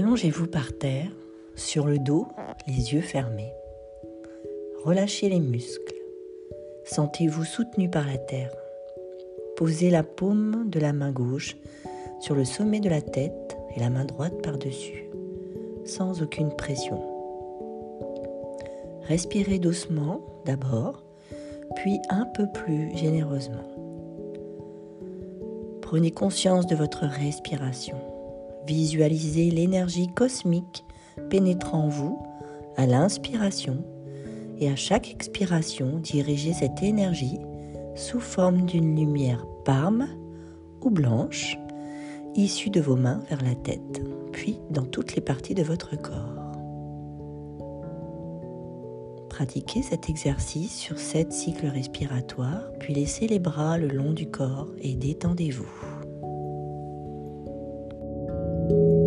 Allongez-vous par terre, sur le dos, les yeux fermés. Relâchez les muscles. Sentez-vous soutenu par la terre. Posez la paume de la main gauche sur le sommet de la tête et la main droite par-dessus, sans aucune pression. Respirez doucement d'abord, puis un peu plus généreusement. Prenez conscience de votre respiration. Visualisez l'énergie cosmique pénétrant vous à l'inspiration et à chaque expiration, dirigez cette énergie sous forme d'une lumière parme ou blanche issue de vos mains vers la tête, puis dans toutes les parties de votre corps. Pratiquez cet exercice sur sept cycles respiratoires, puis laissez les bras le long du corps et détendez-vous. thank you